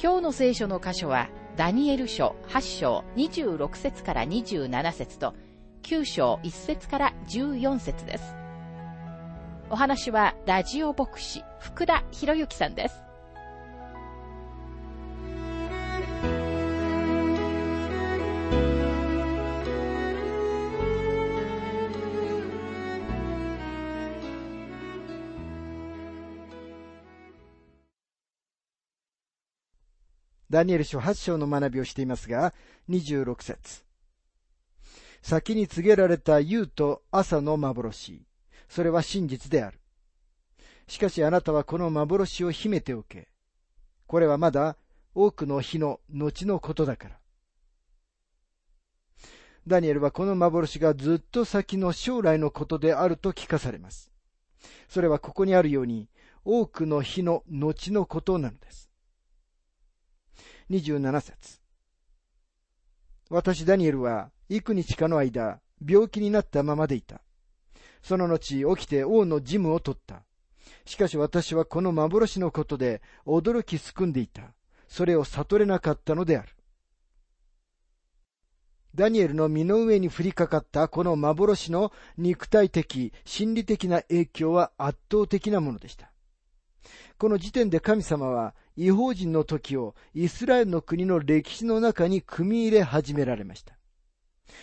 今日の聖書の箇所は、ダニエル書8章26節から27節と、9章1節から14節です。お話は、ラジオ牧師、福田博之さんです。ダニエル書8章の学びをしていますが、26節先に告げられた夕と朝の幻。それは真実である。しかしあなたはこの幻を秘めておけ。これはまだ多くの日の後のことだから。ダニエルはこの幻がずっと先の将来のことであると聞かされます。それはここにあるように、多くの日の後のことなのです。27節私ダニエルは幾日かの間、病気になったままでいた。その後、起きて王の事務を取った。しかし私はこの幻のことで驚きすくんでいた。それを悟れなかったのである。ダニエルの身の上に降りかかったこの幻の肉体的、心理的な影響は圧倒的なものでした。この時点で神様は違法人の時をイスラエルの国の歴史の中に組み入れ始められました。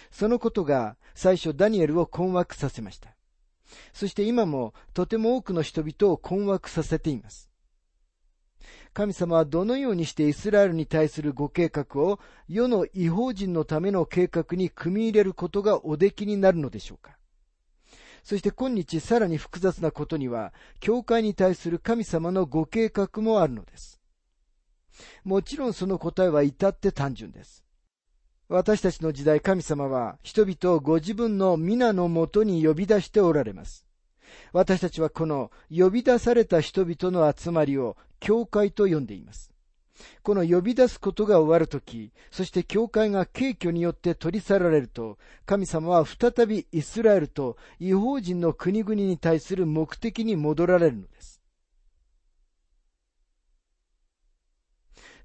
そのことが最初ダニエルを困惑させました。そして今もとても多くの人々を困惑させています。神様はどのようにしてイスラエルに対するご計画を世の違法人のための計画に組み入れることがおできになるのでしょうかそして今日さらに複雑なことには、教会に対する神様のご計画もあるのです。もちろんその答えは至って単純です。私たちの時代神様は人々をご自分の皆のもとに呼び出しておられます。私たちはこの呼び出された人々の集まりを教会と呼んでいます。この呼び出すことが終わるとき、そして教会が敬虚によって取り去られると、神様は再びイスラエルと違法人の国々に対する目的に戻られるのです。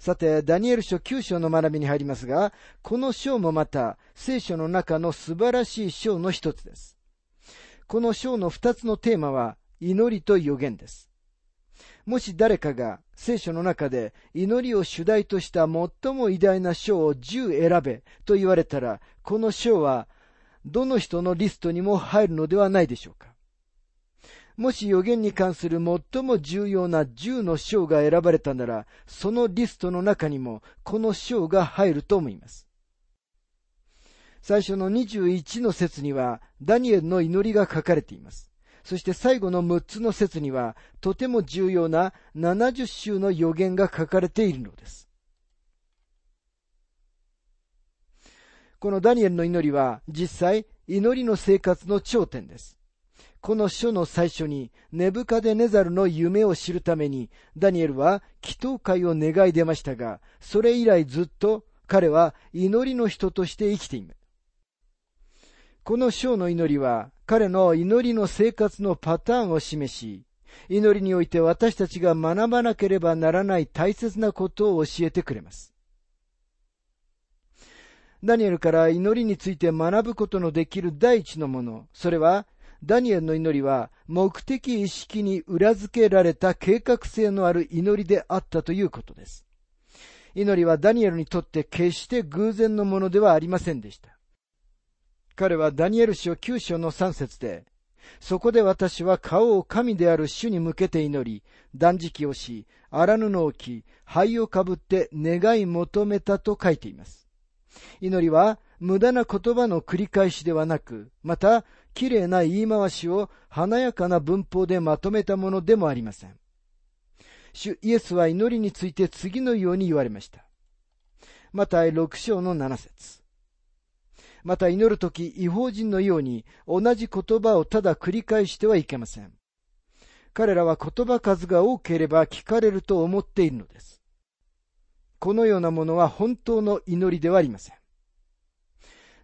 さて、ダニエル書9章の学びに入りますが、この章もまた聖書の中の素晴らしい章の一つです。この章の二つのテーマは祈りと予言です。もし誰かが聖書の中で祈りを主題とした最も偉大な章を10選べと言われたら、この章はどの人のリストにも入るのではないでしょうか。もし予言に関する最も重要な10の章が選ばれたなら、そのリストの中にもこの章が入ると思います。最初の21の説には、ダニエルの祈りが書かれています。そして最後の6つの説には、とても重要な70週の予言が書かれているのです。このダニエルの祈りは、実際、祈りの生活の頂点です。この書の最初に、ネブカデネザルの夢を知るために、ダニエルは祈祷会を願い出ましたが、それ以来ずっと彼は祈りの人として生きています。この章の祈りは、彼の祈りの生活のパターンを示し、祈りにおいて私たちが学ばなければならない大切なことを教えてくれます。ダニエルから祈りについて学ぶことのできる第一のもの、それは、ダニエルの祈りは目的意識に裏付けられた計画性のある祈りであったということです。祈りはダニエルにとって決して偶然のものではありませんでした。彼はダニエル書9章の3節で、そこで私は顔を神である主に向けて祈り、断食をし、荒布を着、灰をかぶって願い求めたと書いています。祈りは無駄な言葉の繰り返しではなく、また、綺麗な言い回しを華やかな文法でまとめたものでもありません。主イエスは祈りについて次のように言われました。また6章の7節また祈るとき、違法人のように同じ言葉をただ繰り返してはいけません。彼らは言葉数が多ければ聞かれると思っているのです。このようなものは本当の祈りではありません。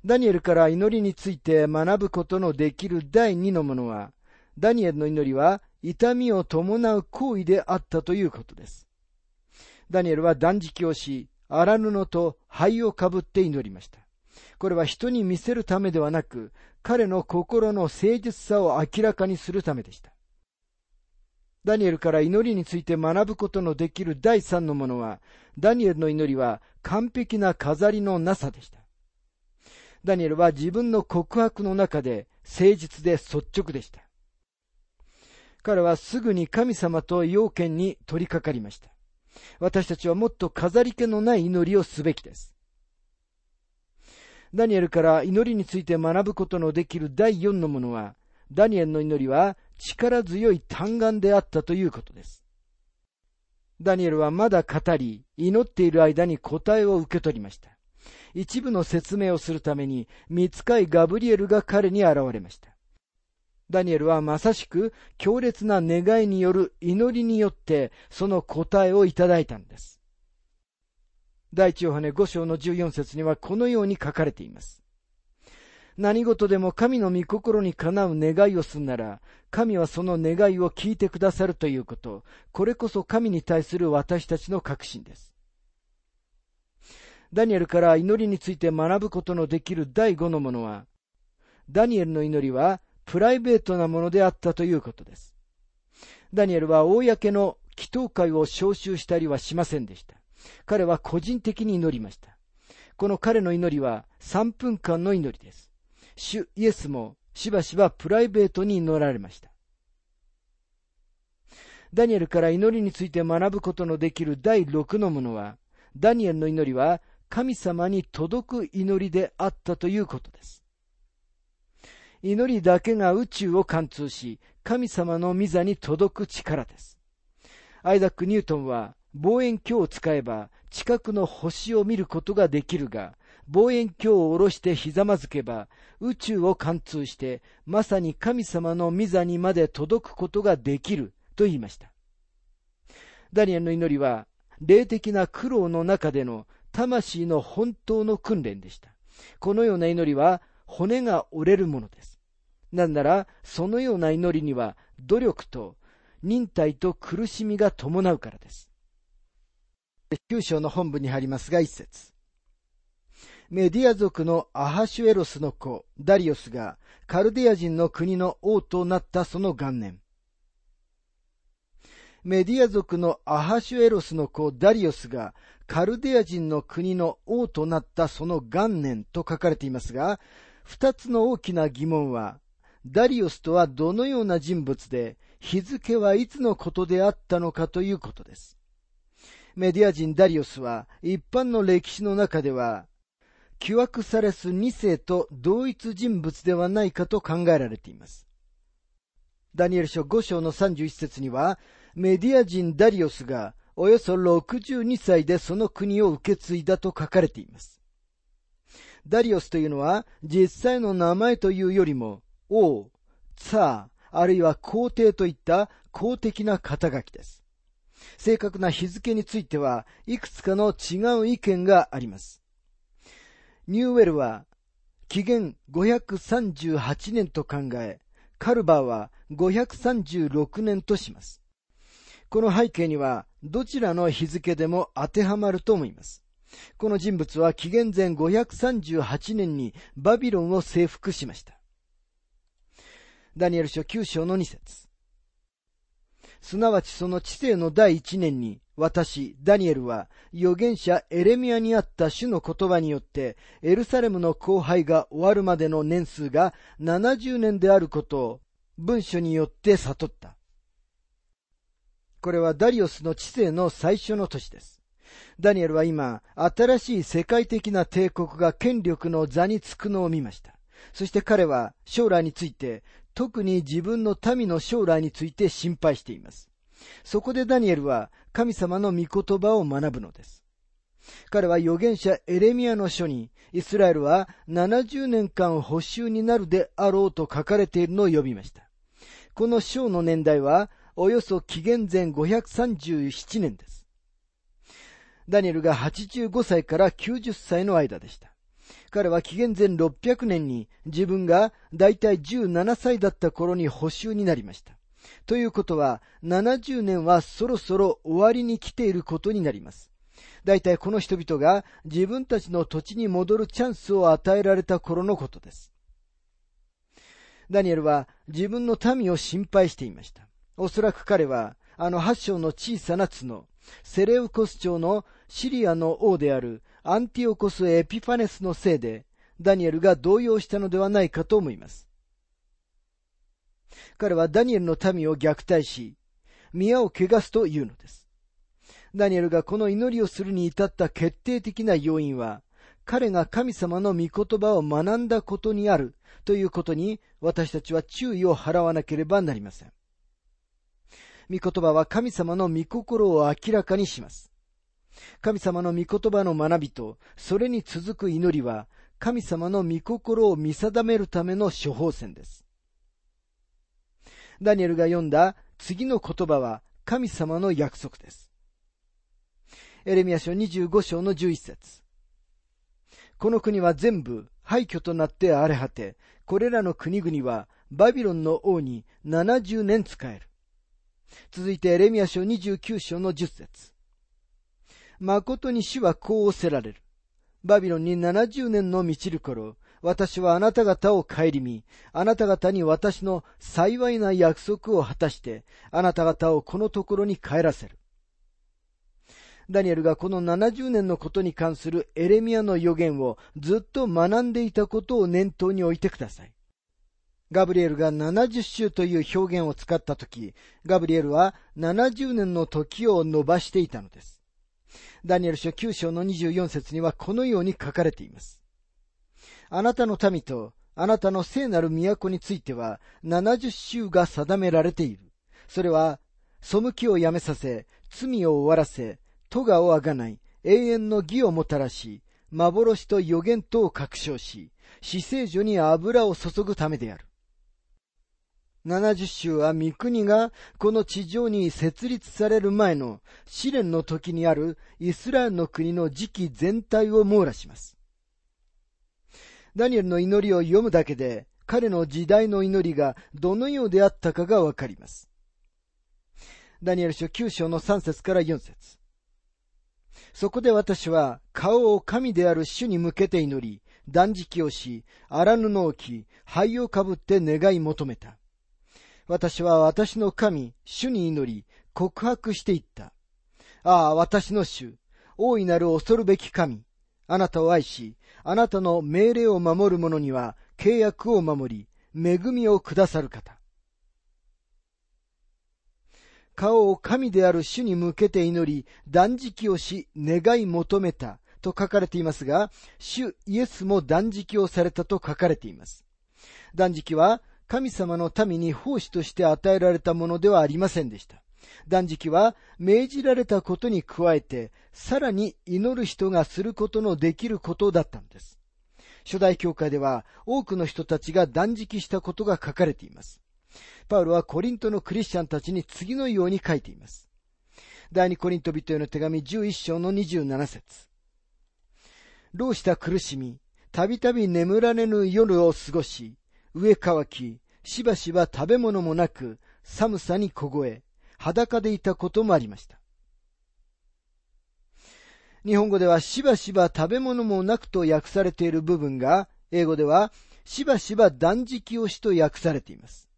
ダニエルから祈りについて学ぶことのできる第二のものは、ダニエルの祈りは痛みを伴う行為であったということです。ダニエルは断食をし、荒布と灰をかぶって祈りました。これは人に見せるためではなく、彼の心の誠実さを明らかにするためでした。ダニエルから祈りについて学ぶことのできる第三のものは、ダニエルの祈りは完璧な飾りのなさでした。ダニエルは自分の告白の中で誠実で率直でした。彼はすぐに神様と要件に取り掛かりました。私たちはもっと飾り気のない祈りをすべきです。ダニエルから祈りについて学ぶことのできる第四のものは、ダニエルの祈りは力強い嘆願であったということです。ダニエルはまだ語り、祈っている間に答えを受け取りました。一部の説明をするために、見つかいガブリエルが彼に現れました。ダニエルはまさしく強烈な願いによる祈りによってその答えをいただいたんです。第一ヨハネ5章の14節にはこのように書かれています。何事でも神の御心にかなう願いをするなら、神はその願いを聞いてくださるということ、これこそ神に対する私たちの確信です。ダニエルから祈りについて学ぶことのできる第五のものは、ダニエルの祈りはプライベートなものであったということです。ダニエルは公の祈祷会を招集したりはしませんでした。彼は個人的に祈りました。この彼の祈りは3分間の祈りです。主イエスもしばしばプライベートに祈られました。ダニエルから祈りについて学ぶことのできる第6のものは、ダニエルの祈りは神様に届く祈りであったということです。祈りだけが宇宙を貫通し、神様の御座に届く力です。アイザック・ニュートンは、望遠鏡を使えば近くの星を見ることができるが、望遠鏡を下ろしてひざまずけば、宇宙を貫通して、まさに神様の御座にまで届くことができると言いました。ダニエルの祈りは、霊的な苦労の中での魂の本当の訓練でした。このような祈りは、骨が折れるものです。なんなら、そのような祈りには、努力と忍耐と苦しみが伴うからです。九章の本部に入りますが、一節。メディア族のアハシュエロスの子、ダリオスが、カルディア人の国の王となったその元年。メディア族のアハシュエロスの子ダリオスがカルデア人の国の王となったその元年と書かれていますが、二つの大きな疑問は、ダリオスとはどのような人物で、日付はいつのことであったのかということです。メディア人ダリオスは一般の歴史の中では、キュアクサレス2世と同一人物ではないかと考えられています。ダニエル書5章の31節には、メディア人ダリオスがおよそ62歳でその国を受け継いだと書かれています。ダリオスというのは実際の名前というよりも王、ツァー、あるいは皇帝といった公的な肩書きです。正確な日付についてはいくつかの違う意見があります。ニューウェルは紀元538年と考え、カルバーは536年とします。この背景にはどちらの日付でも当てはまると思います。この人物は紀元前538年にバビロンを征服しました。ダニエル書9章の2節すなわちその知性の第一年に、私、ダニエルは、預言者エレミアにあった主の言葉によって、エルサレムの荒廃が終わるまでの年数が70年であることを、文書によって悟った。これはダリオスの知性の最初の年です。ダニエルは今、新しい世界的な帝国が権力の座につくのを見ました。そして彼は将来について特に自分の民の将来について心配しています。そこでダニエルは神様の御言葉を学ぶのです。彼は預言者エレミアの書に、イスラエルは70年間補修になるであろうと書かれているのを呼びました。この章の年代は、およそ紀元前537年です。ダニエルが85歳から90歳の間でした。彼は紀元前600年に自分がだいたい17歳だった頃に補修になりました。ということは、70年はそろそろ終わりに来ていることになります。大体この人々が自分たちの土地に戻るチャンスを与えられた頃のことです。ダニエルは自分の民を心配していました。おそらく彼は、あの八章の小さな角、セレウコス朝のシリアの王であるアンティオコス・エピファネスのせいで、ダニエルが動揺したのではないかと思います。彼はダニエルの民を虐待し、宮を汚すというのです。ダニエルがこの祈りをするに至った決定的な要因は、彼が神様の御言葉を学んだことにあるということに私たちは注意を払わなければなりません。御言葉は神様の御心を明らかにします。神様の御言葉の学びと、それに続く祈りは、神様の御心を見定めるための処方箋です。ダニエルが読んだ次の言葉は神様の約束です。エレミア書25章の11節この国は全部廃墟となって荒れ果て、これらの国々はバビロンの王に70年使える。続いてエレミア書29章の10節誠に死はこうおせられる。バビロンに70年の満ちる頃、私はあなた方を顧み、あなた方に私の幸いな約束を果たして、あなた方をこのところに帰らせる。ダニエルがこの70年のことに関するエレミアの予言をずっと学んでいたことを念頭に置いてください。ガブリエルが70週という表現を使ったとき、ガブリエルは70年の時を伸ばしていたのです。ダニエル書9章の24節にはこのように書かれています。あなたの民とあなたの聖なる都については70週が定められている。それは、背きをやめさせ、罪を終わらせ、咎をあがない、永遠の義をもたらし、幻と予言とを確証し、死聖所に油を注ぐためである。70州は三国がこの地上に設立される前の試練の時にあるイスラエルの国の時期全体を網羅します。ダニエルの祈りを読むだけで彼の時代の祈りがどのようであったかがわかります。ダニエル書9章の3節から4節そこで私は顔を神である主に向けて祈り、断食をし、荒布を着、灰をかぶって願い求めた。私は私の神、主に祈り、告白していった。ああ、私の主、大いなる恐るべき神、あなたを愛し、あなたの命令を守る者には契約を守り、恵みをくださる方。顔を神である主に向けて祈り、断食をし、願い求めたと書かれていますが、主イエスも断食をされたと書かれています。断食は神様の民に奉仕として与えられたものではありませんでした。断食は命じられたことに加えて、さらに祈る人がすることのできることだったのです。初代教会では多くの人たちが断食したことが書かれています。パウロはコリントのクリスチャンたちに次のように書いています。第二コリント人への手紙11章の27節老した苦しみ、たびたび眠られぬ夜を過ごし、上乾き、しばしば食べ物もなく、寒さに凍え、裸でいたこともありました。日本語ではしばしば食べ物もなくと訳されている部分が、英語ではしばしば断食をしと訳されています。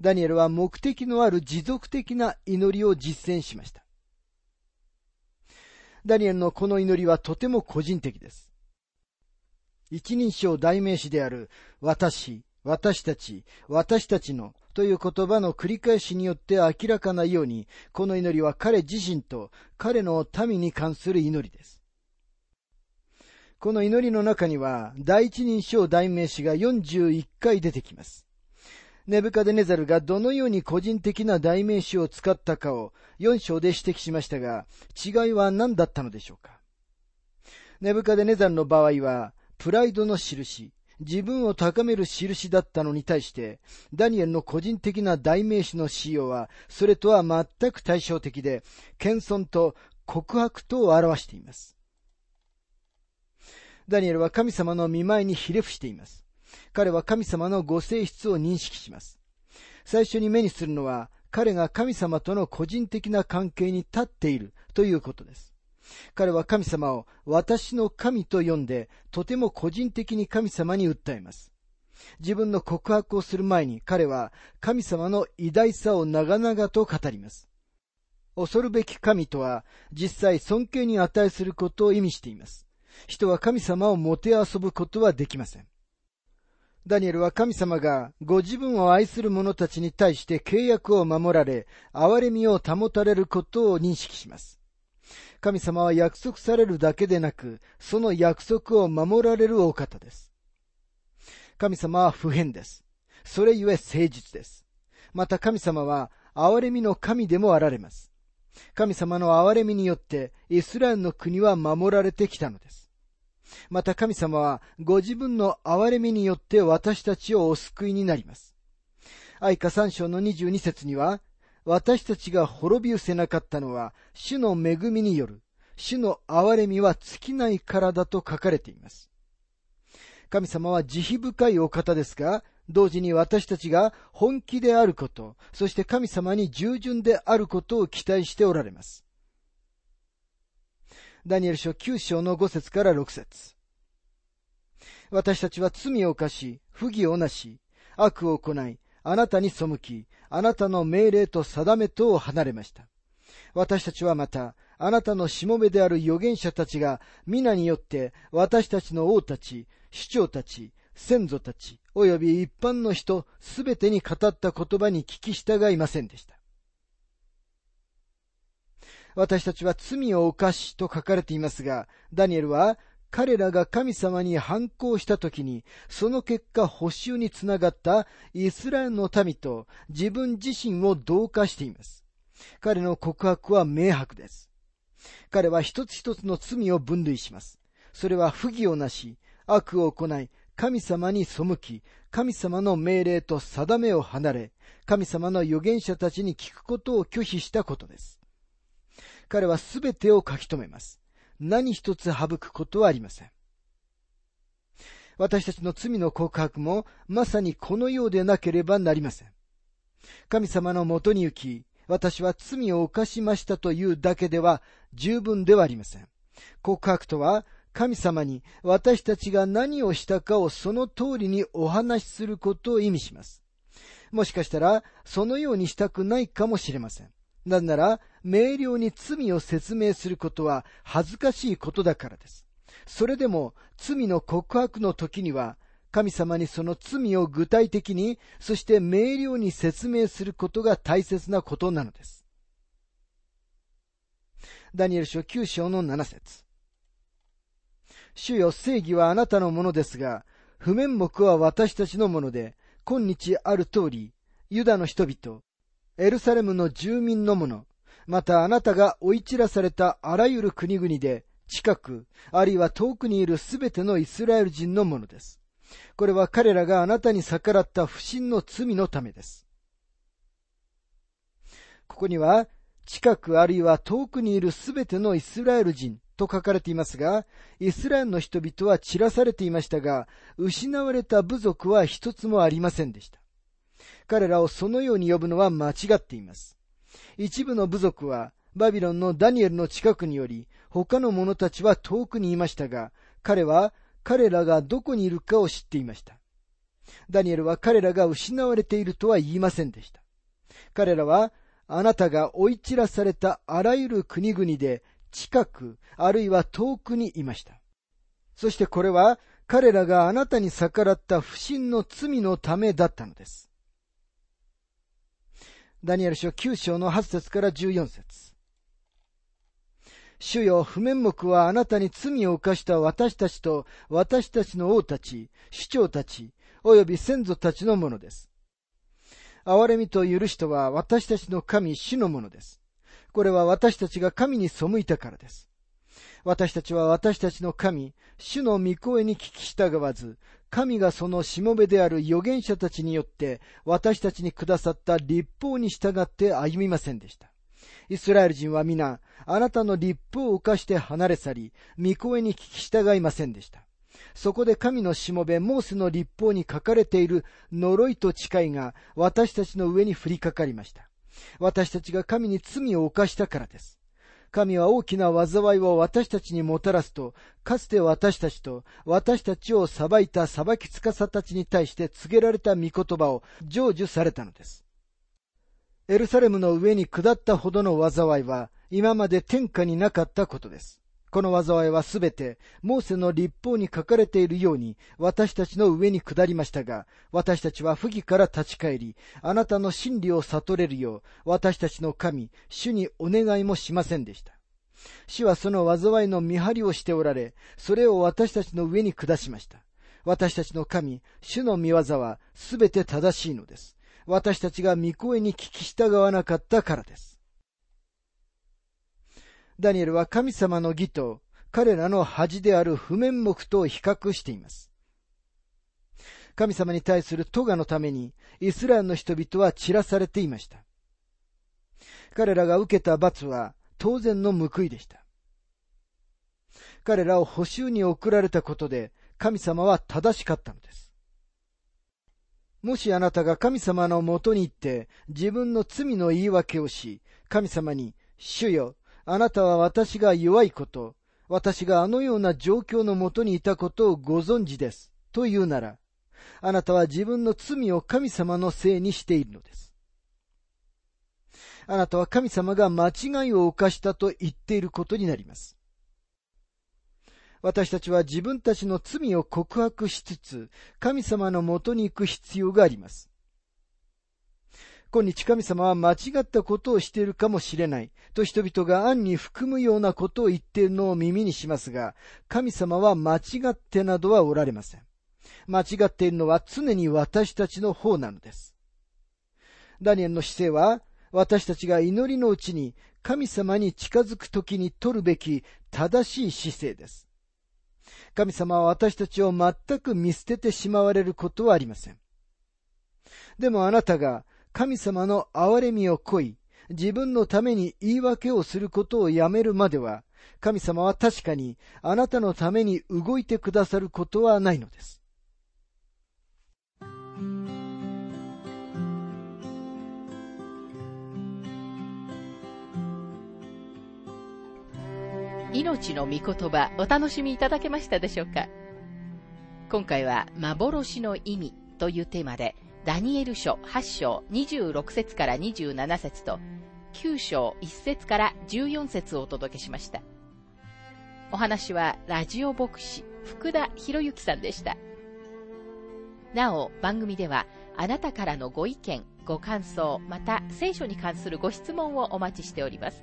ダニエルは目的のある持続的な祈りを実践しました。ダニエルのこの祈りはとても個人的です。一人称代名詞である私、私たち、私たちのという言葉の繰り返しによって明らかなように、この祈りは彼自身と彼の民に関する祈りです。この祈りの中には、第一人称代名詞が41回出てきます。ネブカデネザルがどのように個人的な代名詞を使ったかを4章で指摘しましたが、違いは何だったのでしょうかネブカデネザルの場合は、プライドの印、自分を高める印だったのに対して、ダニエルの個人的な代名詞の使用は、それとは全く対照的で、謙遜と告白とを表しています。ダニエルは神様の見舞いにひれ伏しています。彼は神様のご性質を認識します。最初に目にするのは、彼が神様との個人的な関係に立っているということです。彼は神様を私の神と呼んで、とても個人的に神様に訴えます。自分の告白をする前に彼は神様の偉大さを長々と語ります。恐るべき神とは実際尊敬に値することを意味しています。人は神様をもてあそぶことはできません。ダニエルは神様がご自分を愛する者たちに対して契約を守られ、憐れみを保たれることを認識します。神様は約束されるだけでなく、その約束を守られるお方です。神様は普遍です。それゆえ誠実です。また神様は憐れみの神でもあられます。神様の憐れみによってイスラエルの国は守られてきたのです。また神様はご自分の憐れみによって私たちをお救いになります。愛花三章の22節には、私たちが滅び失せなかったのは、主の恵みによる、主の憐れみは尽きないからだと書かれています。神様は慈悲深いお方ですが、同時に私たちが本気であること、そして神様に従順であることを期待しておられます。ダニエル書9章の5節から6節私たちは罪を犯し、不義をなし、悪を行い、あなたに背き、あなたの命令と定めとを離れました。私たちはまた、あなたのしもべである預言者たちが、皆によって私たちの王たち、首長たち、先祖たち、及び一般の人、すべてに語った言葉に聞き従いませんでした。私たちは罪を犯しと書かれていますが、ダニエルは彼らが神様に反抗したときに、その結果補修につながったイスラエルの民と自分自身を同化しています。彼の告白は明白です。彼は一つ一つの罪を分類します。それは不義をなし、悪を行い、神様に背き、神様の命令と定めを離れ、神様の預言者たちに聞くことを拒否したことです。彼はすべてを書き留めます。何一つ省くことはありません。私たちの罪の告白もまさにこのようでなければなりません。神様のもとに行き、私は罪を犯しましたというだけでは十分ではありません。告白とは神様に私たちが何をしたかをその通りにお話しすることを意味します。もしかしたらそのようにしたくないかもしれません。なぜなら、明瞭に罪を説明することは恥ずかしいことだからです。それでも、罪の告白の時には、神様にその罪を具体的に、そして明瞭に説明することが大切なことなのです。ダニエル書9章の7節主よ正義はあなたのものですが、不面目は私たちのもので、今日ある通り、ユダの人々、エルサレムの住民のもの、またあなたが追い散らされたあらゆる国々で、近く、あるいは遠くにいるすべてのイスラエル人のものです。これは彼らがあなたに逆らった不信の罪のためです。ここには、近くあるいは遠くにいるすべてのイスラエル人と書かれていますが、イスラエルの人々は散らされていましたが、失われた部族は一つもありませんでした。彼らをそのように呼ぶのは間違っています。一部の部族はバビロンのダニエルの近くにより、他の者たちは遠くにいましたが、彼は彼らがどこにいるかを知っていました。ダニエルは彼らが失われているとは言いませんでした。彼らは、あなたが追い散らされたあらゆる国々で近く、あるいは遠くにいました。そしてこれは彼らがあなたに逆らった不信の罪のためだったのです。ダニエル書9章の8節から14節主よ、不面目はあなたに罪を犯した私たちと私たちの王たち、首長たち、及び先祖たちのものです。憐れみと許しとは私たちの神、主のものです。これは私たちが神に背いたからです。私たちは私たちの神、主の御声に聞き従わず、神がそのしもべである預言者たちによって私たちにくださった立法に従って歩みませんでした。イスラエル人は皆、あなたの立法を犯して離れ去り、御声に聞き従いませんでした。そこで神のしもべモーセの立法に書かれている呪いと誓いが私たちの上に降りかかりました。私たちが神に罪を犯したからです。神は大きな災いを私たちにもたらすと、かつて私たちと私たちを裁いた裁き司たちに対して告げられた御言葉を成就されたのです。エルサレムの上に下ったほどの災いは今まで天下になかったことです。この災いはすべて、モーセの立法に書かれているように、私たちの上に下りましたが、私たちは不義から立ち返り、あなたの真理を悟れるよう、私たちの神、主にお願いもしませんでした。主はその災いの見張りをしておられ、それを私たちの上に下しました。私たちの神、主の見業はすべて正しいのです。私たちが御声に聞き従わなかったからです。ダニエルは神様の義と彼らの恥である不面目と比較しています。神様に対する咎のためにイスラエルの人々は散らされていました。彼らが受けた罰は当然の報いでした。彼らを補修に送られたことで神様は正しかったのです。もしあなたが神様のもとに行って自分の罪の言い訳をし、神様に、主よ、あなたは私が弱いこと、私があのような状況のもとにいたことをご存知です。と言うなら、あなたは自分の罪を神様のせいにしているのです。あなたは神様が間違いを犯したと言っていることになります。私たちは自分たちの罪を告白しつつ、神様のもとに行く必要があります。今日神様は間違ったことをしているかもしれないと人々が暗に含むようなことを言っているのを耳にしますが、神様は間違ってなどはおられません。間違っているのは常に私たちの方なのです。ダニエルの姿勢は、私たちが祈りのうちに神様に近づくときに取るべき正しい姿勢です。神様は私たちを全く見捨ててしまわれることはありません。でもあなたが神様の憐れみをこい、自分のために言い訳をすることをやめるまでは、神様は確かにあなたのために動いてくださることはないのです。命の御言葉お楽しみいただけましたでしょうか？今回は幻の意味というテーマでダニエル書8章26節から27節と9章1節から14節をお届けしました。お話はラジオ牧師福田博之さんでした。なお、番組ではあなたからのご意見、ご感想、また聖書に関するご質問をお待ちしております。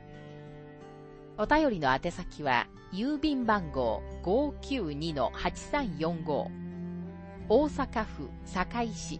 お便りの宛先は、郵便番号592-8345大阪府堺市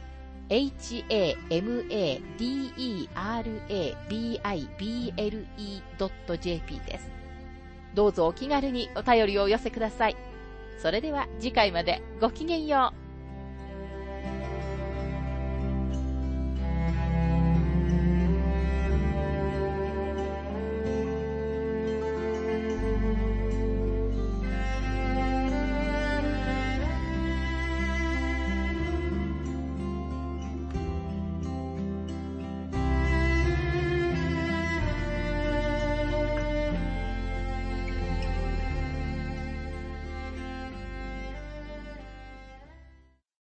hamadera.bible.jp です。どうぞお気軽にお便りをお寄せください。それでは次回までごきげんよう。